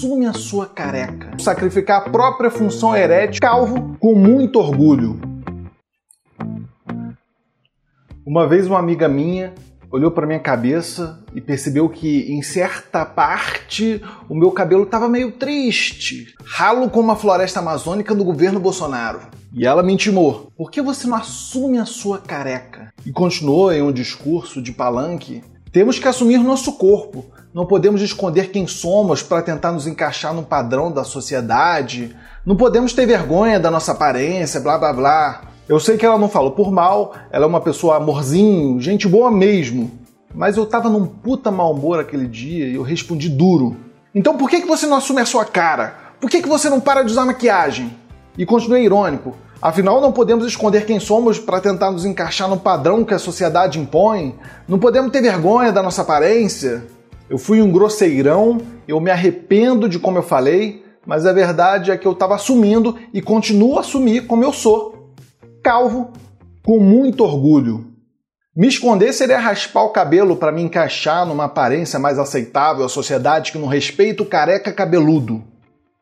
assume a sua careca. Sacrificar a própria função erétil calvo com muito orgulho. Uma vez uma amiga minha olhou para minha cabeça e percebeu que em certa parte o meu cabelo estava meio triste, ralo como a floresta amazônica do governo Bolsonaro. E ela me intimou: por que você não assume a sua careca? E continuou em um discurso de palanque: temos que assumir nosso corpo. Não podemos esconder quem somos para tentar nos encaixar no padrão da sociedade. Não podemos ter vergonha da nossa aparência, blá blá blá. Eu sei que ela não falou por mal, ela é uma pessoa amorzinho, gente boa mesmo. Mas eu tava num puta mau humor aquele dia e eu respondi duro. Então por que, que você não assume a sua cara? Por que, que você não para de usar maquiagem? E continuei irônico. Afinal, não podemos esconder quem somos para tentar nos encaixar no padrão que a sociedade impõe. Não podemos ter vergonha da nossa aparência. Eu fui um grosseirão, eu me arrependo de como eu falei, mas a verdade é que eu estava assumindo e continuo a assumir como eu sou calvo, com muito orgulho. Me esconder seria raspar o cabelo para me encaixar numa aparência mais aceitável à sociedade que não respeita o careca cabeludo.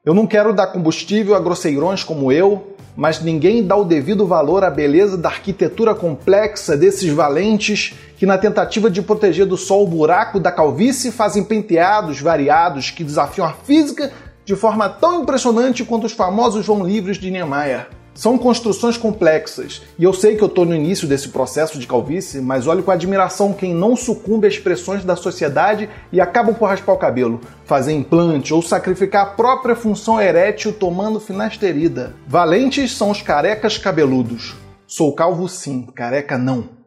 Eu não quero dar combustível a grosseirões como eu, mas ninguém dá o devido valor à beleza da arquitetura complexa desses valentes que, na tentativa de proteger do sol o buraco da calvície, fazem penteados variados que desafiam a física de forma tão impressionante quanto os famosos João Livres de Niemeyer. São construções complexas, e eu sei que eu estou no início desse processo de calvície, mas olho com admiração quem não sucumbe às pressões da sociedade e acabam por raspar o cabelo, fazer implante ou sacrificar a própria função erétil tomando finasterida. Valentes são os carecas cabeludos. Sou calvo sim, careca não.